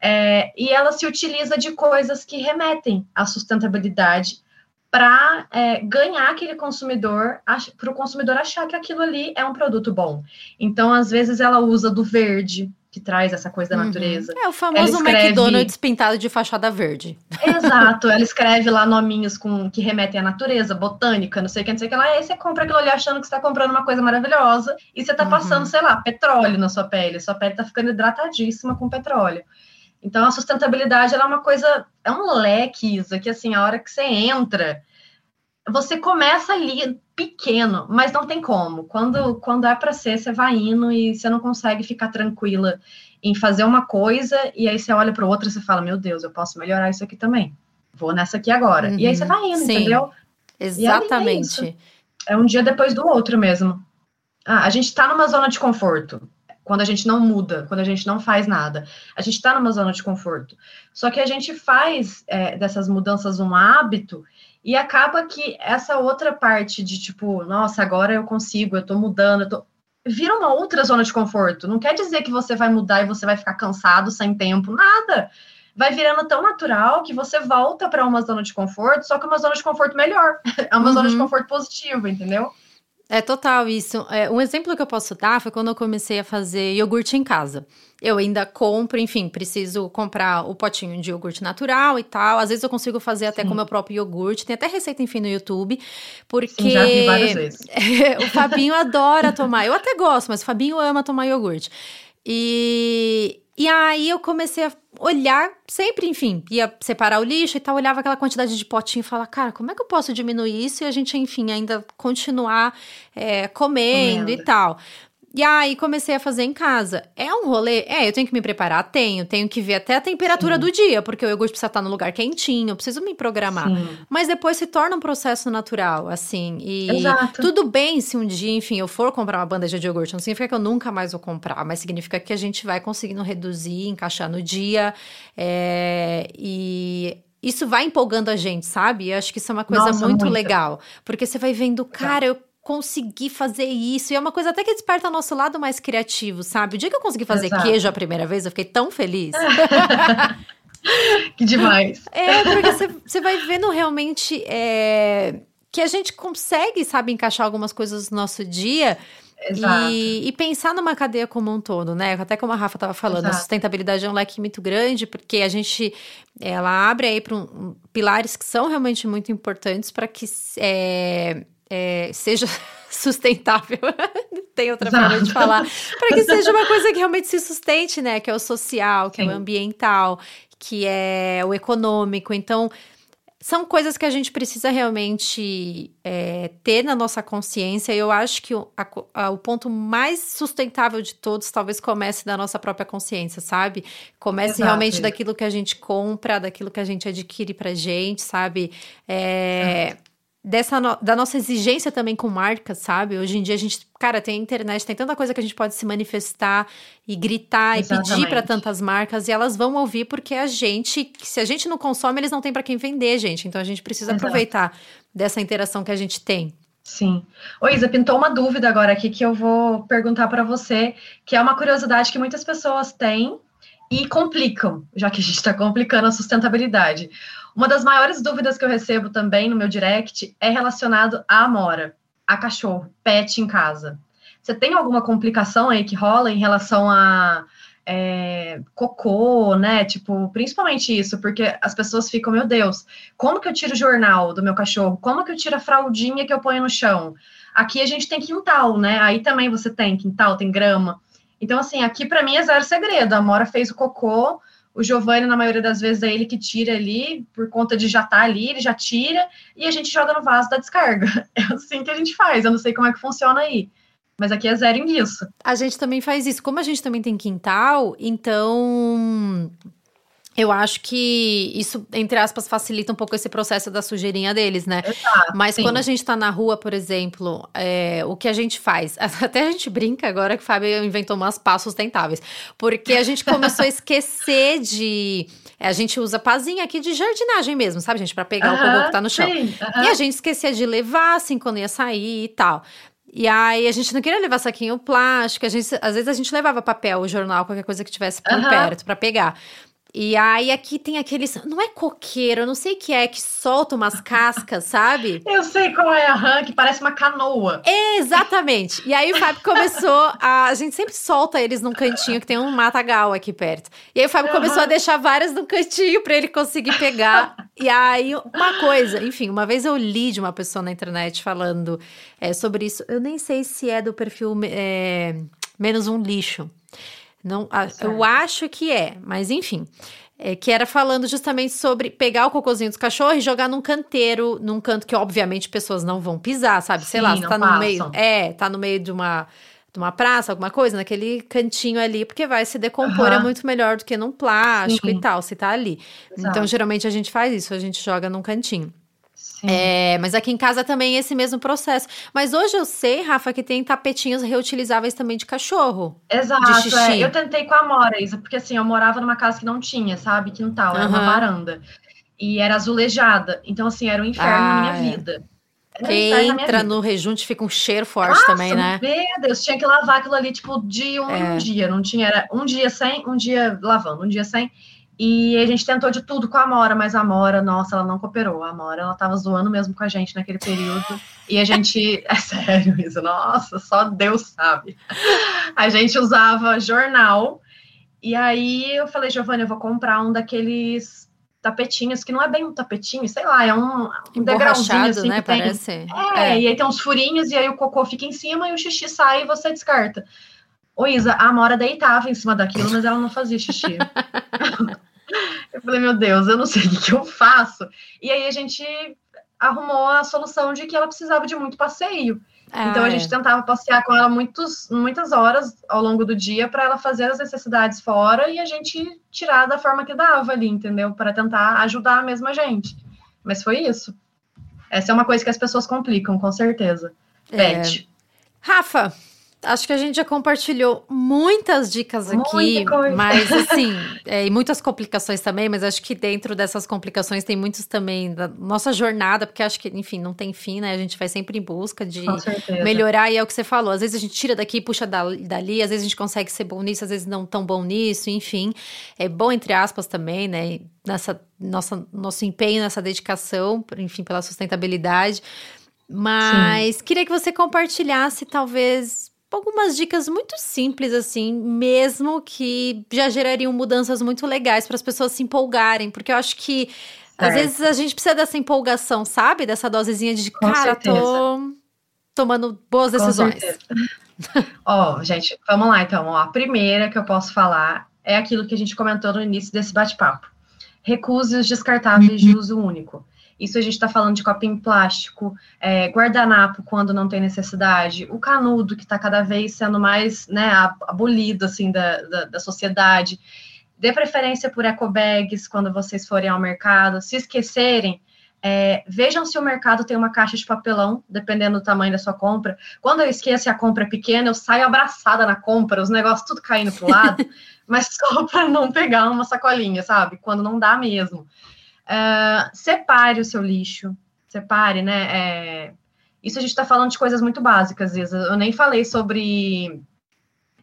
é, e ela se utiliza de coisas que remetem à sustentabilidade para é, ganhar aquele consumidor, para o consumidor achar que aquilo ali é um produto bom. Então, às vezes, ela usa do verde, que traz essa coisa da uhum. natureza. É o famoso escreve... McDonald's pintado de fachada verde. Exato, ela escreve lá nominhos com que remetem à natureza, botânica, não sei o que, não sei o que lá. Aí você compra aquilo ali achando que você está comprando uma coisa maravilhosa e você está uhum. passando, sei lá, petróleo na sua pele. Sua pele está ficando hidratadíssima com petróleo. Então, a sustentabilidade é uma coisa, é um leque, Isa, que assim, a hora que você entra, você começa ali pequeno, mas não tem como. Quando, quando é para ser, você vai indo e você não consegue ficar tranquila em fazer uma coisa e aí você olha para outra e você fala: Meu Deus, eu posso melhorar isso aqui também. Vou nessa aqui agora. Uhum, e aí você uhum. vai indo, sim, entendeu? Exatamente. É, é, um dia depois do outro mesmo. Ah, a gente está numa zona de conforto quando a gente não muda, quando a gente não faz nada. A gente está numa zona de conforto. Só que a gente faz é, dessas mudanças um hábito e acaba que essa outra parte de tipo, nossa, agora eu consigo, eu tô mudando, eu tô. Vira uma outra zona de conforto. Não quer dizer que você vai mudar e você vai ficar cansado, sem tempo, nada. Vai virando tão natural que você volta para uma zona de conforto, só que uma zona de conforto melhor. É uma uhum. zona de uhum. conforto positiva, entendeu? É total isso. É, um exemplo que eu posso dar foi quando eu comecei a fazer iogurte em casa. Eu ainda compro, enfim, preciso comprar o potinho de iogurte natural e tal. Às vezes eu consigo fazer até Sim. com o meu próprio iogurte. Tem até receita, enfim, no YouTube. Porque. Sim, já vi várias vezes. o Fabinho adora tomar. Eu até gosto, mas o Fabinho ama tomar iogurte. E, e aí eu comecei a olhar, sempre, enfim, ia separar o lixo e tal, olhava aquela quantidade de potinho e falava, cara, como é que eu posso diminuir isso e a gente, enfim, ainda continuar é, comendo, comendo e tal. E aí comecei a fazer em casa. É um rolê? É, eu tenho que me preparar? Tenho. Tenho que ver até a temperatura Sim. do dia, porque o iogurte precisa estar no lugar quentinho, eu preciso me programar. Sim. Mas depois se torna um processo natural, assim. E Exato. tudo bem se um dia, enfim, eu for comprar uma bandeja de iogurte. Não significa que eu nunca mais vou comprar, mas significa que a gente vai conseguindo reduzir, encaixar no dia. É, e isso vai empolgando a gente, sabe? Eu acho que isso é uma coisa Nossa, muito, muito, legal. Porque você vai vendo, cara, eu conseguir fazer isso. E é uma coisa até que desperta o nosso lado mais criativo, sabe? O dia que eu consegui fazer Exato. queijo a primeira vez, eu fiquei tão feliz. que demais. É, porque você vai vendo realmente é, que a gente consegue, sabe, encaixar algumas coisas no nosso dia. E, e, pensar numa cadeia como um todo, né? Até como a Rafa estava falando, Exato. a sustentabilidade é um leque muito grande, porque a gente ela abre aí para um, pilares que são realmente muito importantes para que é, é, seja sustentável. Tem outra forma de falar. Para que seja uma coisa que realmente se sustente, né? Que é o social, que Sim. é o ambiental, que é o econômico. Então, são coisas que a gente precisa realmente é, ter na nossa consciência. Eu acho que o, a, o ponto mais sustentável de todos talvez comece da nossa própria consciência, sabe? Comece Exato. realmente daquilo que a gente compra, daquilo que a gente adquire pra gente, sabe? É, dessa no, da nossa exigência também com marcas, sabe? Hoje em dia a gente, cara, tem internet, tem tanta coisa que a gente pode se manifestar e gritar Exatamente. e pedir para tantas marcas e elas vão ouvir porque a gente, se a gente não consome, eles não têm para quem vender, gente. Então a gente precisa Exato. aproveitar dessa interação que a gente tem. Sim. Ô Isa, pintou uma dúvida agora aqui que eu vou perguntar para você, que é uma curiosidade que muitas pessoas têm e complicam, já que a gente está complicando a sustentabilidade. Uma das maiores dúvidas que eu recebo também no meu direct é relacionado à Amora, a cachorro, pet em casa. Você tem alguma complicação aí que rola em relação a é, cocô, né? Tipo, principalmente isso, porque as pessoas ficam, meu Deus, como que eu tiro o jornal do meu cachorro? Como que eu tiro a fraldinha que eu ponho no chão? Aqui a gente tem quintal, né? Aí também você tem quintal, tem grama. Então, assim, aqui para mim é zero segredo. A Mora fez o cocô, o Giovanni, na maioria das vezes, é ele que tira ali, por conta de já estar tá ali, ele já tira, e a gente joga no vaso da descarga. É assim que a gente faz, eu não sei como é que funciona aí. Mas aqui é zero nisso. A gente também faz isso. Como a gente também tem quintal, então eu acho que isso, entre aspas, facilita um pouco esse processo da sujeirinha deles, né? Exato, Mas sim. quando a gente tá na rua, por exemplo, é, o que a gente faz? Até a gente brinca agora que o Fábio inventou umas pás sustentáveis. Porque a gente começou a esquecer de. É, a gente usa pazinha aqui de jardinagem mesmo, sabe, gente? para pegar uh -huh, o cocô que tá no chão. Sim, uh -huh. E a gente esquecia de levar, assim, quando ia sair e tal. E aí a gente não queria levar saquinho plástico, a gente, às vezes a gente levava papel, jornal, qualquer coisa que tivesse por uh -huh. perto para pegar. E aí aqui tem aqueles. Não é coqueiro, eu não sei o que é, que solta umas cascas, sabe? Eu sei qual é a rã, que parece uma canoa. Exatamente. E aí o Fábio começou a. A gente sempre solta eles num cantinho que tem um matagal aqui perto. E aí o Fábio uhum. começou a deixar várias no cantinho para ele conseguir pegar. e aí, uma coisa, enfim, uma vez eu li de uma pessoa na internet falando é, sobre isso. Eu nem sei se é do perfil é, Menos um Lixo. Não, eu acho que é, mas enfim. É, que era falando justamente sobre pegar o cocôzinho dos cachorros e jogar num canteiro, num canto que, obviamente, pessoas não vão pisar, sabe? Sei Sim, lá, você tá passam. no meio. É, tá no meio de uma, de uma praça, alguma coisa, naquele cantinho ali, porque vai se decompor, uhum. é muito melhor do que num plástico Sim. e tal, se tá ali. Exato. Então, geralmente, a gente faz isso, a gente joga num cantinho. É, mas aqui em casa também é esse mesmo processo. Mas hoje eu sei, Rafa, que tem tapetinhos reutilizáveis também de cachorro. Exato. De é. Eu tentei com a Amora, Isa, porque assim, eu morava numa casa que não tinha, sabe? Quintal, era uhum. uma varanda. E era azulejada. Então, assim, era um inferno ah, na minha é. vida. Quem entra no rejunte fica um cheiro forte Nossa, também, né? Meu Deus, tinha que lavar aquilo ali, tipo, de um é. um dia. Não tinha, era um dia sem, um dia lavando, um dia sem. E a gente tentou de tudo com a Amora, mas a Amora, nossa, ela não cooperou. A Amora, ela tava zoando mesmo com a gente naquele período. E a gente, é sério isso, nossa, só Deus sabe. A gente usava jornal. E aí eu falei, Giovanni, eu vou comprar um daqueles tapetinhos, que não é bem um tapetinho, sei lá, é um, um degrauzinho assim né, que tem. Parece. É, é, e aí tem uns furinhos, e aí o cocô fica em cima e o xixi sai e você descarta. Ô, Isa, a Amora deitava em cima daquilo, mas ela não fazia xixi. eu falei, meu Deus, eu não sei o que eu faço. E aí a gente arrumou a solução de que ela precisava de muito passeio. Ah, então a gente é. tentava passear com ela muitos, muitas horas ao longo do dia para ela fazer as necessidades fora e a gente tirar da forma que dava ali, entendeu? Para tentar ajudar mesmo a gente. Mas foi isso. Essa é uma coisa que as pessoas complicam, com certeza. É. Pet. Rafa, Acho que a gente já compartilhou muitas dicas aqui, mas assim, é, e muitas complicações também, mas acho que dentro dessas complicações tem muitos também da nossa jornada, porque acho que, enfim, não tem fim, né? A gente vai sempre em busca de melhorar, e é o que você falou. Às vezes a gente tira daqui, puxa dali, às vezes a gente consegue ser bom nisso, às vezes não tão bom nisso, enfim. É bom, entre aspas, também, né? Nessa nossa, nosso empenho, nessa dedicação, enfim, pela sustentabilidade. Mas Sim. queria que você compartilhasse, talvez algumas dicas muito simples, assim, mesmo que já gerariam mudanças muito legais para as pessoas se empolgarem, porque eu acho que certo. às vezes a gente precisa dessa empolgação, sabe? Dessa dosezinha de, Com cara, certeza. tô tomando boas decisões. Ó, oh, gente, vamos lá então. Ó, a primeira que eu posso falar é aquilo que a gente comentou no início desse bate-papo. Recuse os descartáveis de uso único. Isso a gente está falando de copinho plástico, é, guardanapo quando não tem necessidade, o canudo que está cada vez sendo mais né, abolido assim da, da, da sociedade. Dê preferência por ecobags quando vocês forem ao mercado. Se esquecerem, é, vejam se o mercado tem uma caixa de papelão, dependendo do tamanho da sua compra. Quando eu esqueço a compra é pequena, eu saio abraçada na compra, os negócios tudo caindo para o lado, mas só para não pegar uma sacolinha, sabe? Quando não dá mesmo. Uh, separe o seu lixo, separe, né? É, isso a gente está falando de coisas muito básicas, Isa. Eu nem falei sobre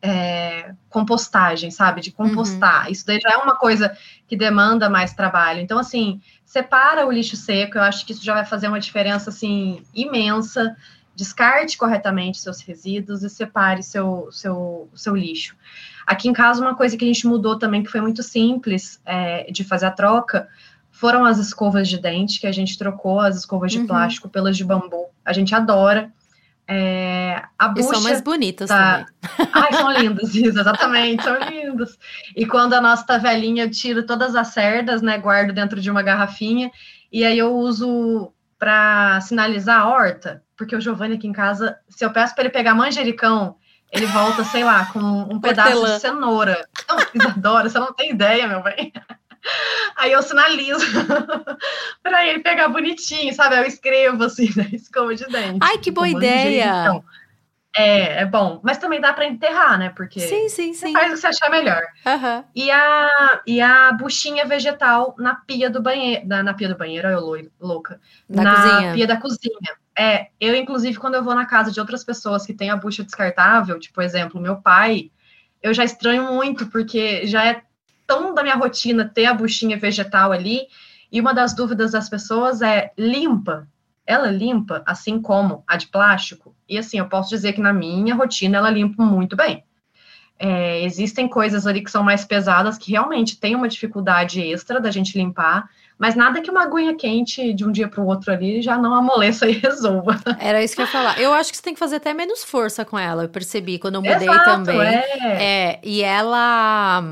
é, compostagem, sabe? De compostar. Uhum. Isso daí já é uma coisa que demanda mais trabalho. Então, assim, separa o lixo seco, eu acho que isso já vai fazer uma diferença, assim, imensa. Descarte corretamente seus resíduos e separe seu, seu, seu lixo. Aqui em casa, uma coisa que a gente mudou também, que foi muito simples é, de fazer a troca, foram as escovas de dente, que a gente trocou as escovas de uhum. plástico pelas de bambu. A gente adora. É, a e são mais bonitas tá... também. Ai, são lindas, isso, exatamente, são lindas. E quando a nossa tá velhinha, eu tiro todas as cerdas, né, guardo dentro de uma garrafinha, e aí eu uso para sinalizar a horta, porque o Giovanni aqui em casa, se eu peço para ele pegar manjericão, ele volta, sei lá, com um pedaço de cenoura. Não, Isadora, você não tem ideia, meu bem. Aí eu sinalizo para ele pegar bonitinho, sabe? Eu escrevo assim na escova de dente. Ai, que boa ideia! Então, é, é bom. Mas também dá para enterrar, né? Porque sim, sim, sim. faz o que você achar melhor. Uhum. E, a, e a buchinha vegetal na pia do banheiro. Na, na pia do banheiro, eu louca. Da na cozinha. pia da cozinha. É, eu, inclusive, quando eu vou na casa de outras pessoas que têm a bucha descartável, tipo, por exemplo, meu pai, eu já estranho muito, porque já é tão da minha rotina ter a buchinha vegetal ali. E uma das dúvidas das pessoas é: limpa? Ela limpa, assim como a de plástico? E assim, eu posso dizer que na minha rotina ela limpa muito bem. É, existem coisas ali que são mais pesadas que realmente tem uma dificuldade extra da gente limpar, mas nada que uma aguinha quente de um dia para o outro ali já não amoleça e resolva. Era isso que eu ia falar. Eu acho que você tem que fazer até menos força com ela. Eu percebi quando eu mudei Exato, também. É. é, e ela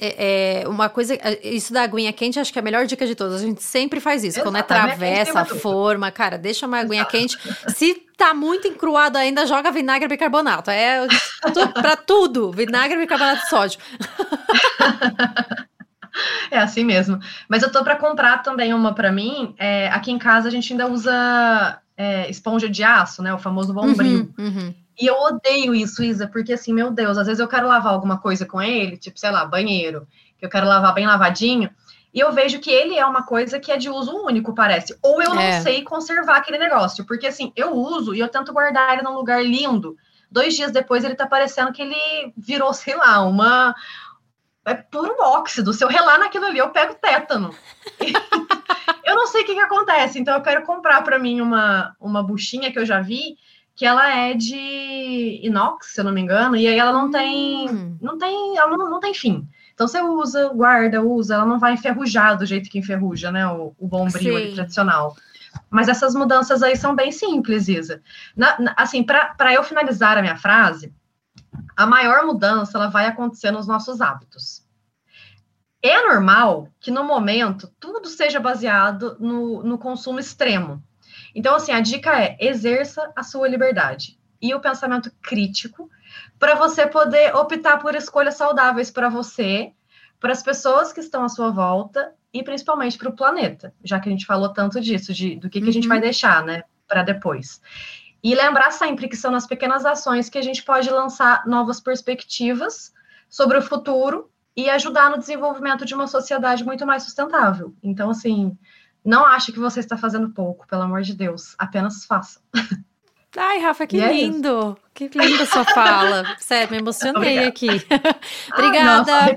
é, é, uma coisa. Isso da aguinha quente, acho que é a melhor dica de todas. A gente sempre faz isso. Exato, Quando é travessa, forma, cara, deixa uma aguinha Exato. quente. Se tá muito encruado ainda, joga vinagre e bicarbonato. É tu, pra tudo. Vinagre e bicarbonato de sódio. É assim mesmo. Mas eu tô para comprar também uma para mim. É, aqui em casa a gente ainda usa é, esponja de aço, né? O famoso bombril. Uhum, uhum. E eu odeio isso, Isa, porque assim, meu Deus, às vezes eu quero lavar alguma coisa com ele, tipo, sei lá, banheiro, que eu quero lavar bem lavadinho, e eu vejo que ele é uma coisa que é de uso único, parece. Ou eu não é. sei conservar aquele negócio, porque assim, eu uso e eu tento guardar ele num lugar lindo. Dois dias depois ele tá parecendo que ele virou, sei lá, uma. É puro óxido. Se eu relar naquilo ali, eu pego tétano. eu não sei o que, que acontece, então eu quero comprar para mim uma, uma buchinha que eu já vi que ela é de inox, se eu não me engano, e aí ela não tem, hum. não tem, ela não, não tem fim. Então você usa, guarda, usa, ela não vai enferrujar do jeito que enferruja, né? O, o bombril tradicional. Mas essas mudanças aí são bem simples, Isa. Na, na, assim, para eu finalizar a minha frase, a maior mudança ela vai acontecer nos nossos hábitos. É normal que no momento tudo seja baseado no, no consumo extremo. Então, assim, a dica é exerça a sua liberdade e o pensamento crítico para você poder optar por escolhas saudáveis para você, para as pessoas que estão à sua volta e principalmente para o planeta, já que a gente falou tanto disso, de, do que, uhum. que a gente vai uhum. deixar, né, para depois. E lembrar sempre que são nas pequenas ações que a gente pode lançar novas perspectivas sobre o futuro e ajudar no desenvolvimento de uma sociedade muito mais sustentável. Então, assim, não ache que você está fazendo pouco, pelo amor de Deus. Apenas faça. Ai, Rafa, que é lindo! Que linda sua fala. Sério, me emocionei obrigada. aqui. obrigada. Ai, nossa,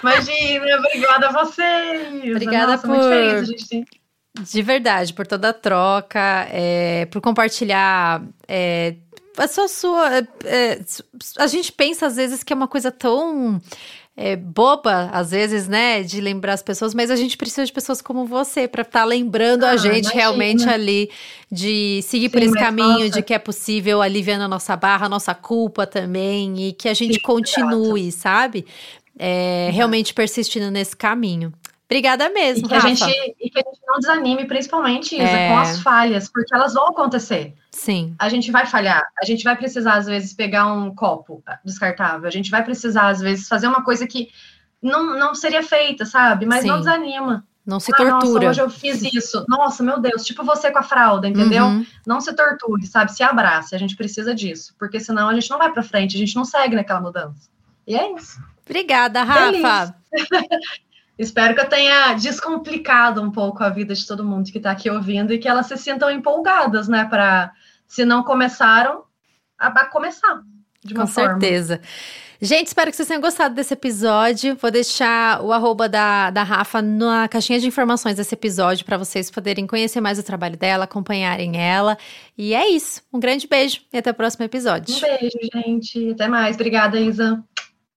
Imagina, obrigada a vocês. Obrigada nossa, por. Feliz, gente... De verdade, por toda a troca, é, por compartilhar. É, a sua. sua é, a gente pensa às vezes que é uma coisa tão é, boba, às vezes, né, de lembrar as pessoas, mas a gente precisa de pessoas como você para estar tá lembrando ah, a gente imagina. realmente ali de seguir Sim, por esse caminho, nossa. de que é possível, aliviando a nossa barra, a nossa culpa também, e que a gente Sim, continue, exato. sabe? É, realmente persistindo nesse caminho. Obrigada mesmo, e que, Rafa. A gente, e que a gente não desanime, principalmente, Isa, é... com as falhas, porque elas vão acontecer. Sim. A gente vai falhar, a gente vai precisar, às vezes, pegar um copo descartável, a gente vai precisar, às vezes, fazer uma coisa que não, não seria feita, sabe? Mas Sim. não desanima. Não se ah, tortura. Nossa, hoje eu fiz isso. Nossa, meu Deus, tipo você com a fralda, entendeu? Uhum. Não se torture, sabe? Se abrace, a gente precisa disso, porque senão a gente não vai para frente, a gente não segue naquela mudança. E é isso. Obrigada, Rafa. Espero que eu tenha descomplicado um pouco a vida de todo mundo que está aqui ouvindo e que elas se sintam empolgadas, né? Para, se não começaram, a, começar. De uma Com forma. certeza. Gente, espero que vocês tenham gostado desse episódio. Vou deixar o arroba da, da Rafa na caixinha de informações desse episódio para vocês poderem conhecer mais o trabalho dela, acompanharem ela. E é isso. Um grande beijo e até o próximo episódio. Um beijo, gente. Até mais. Obrigada, Isa.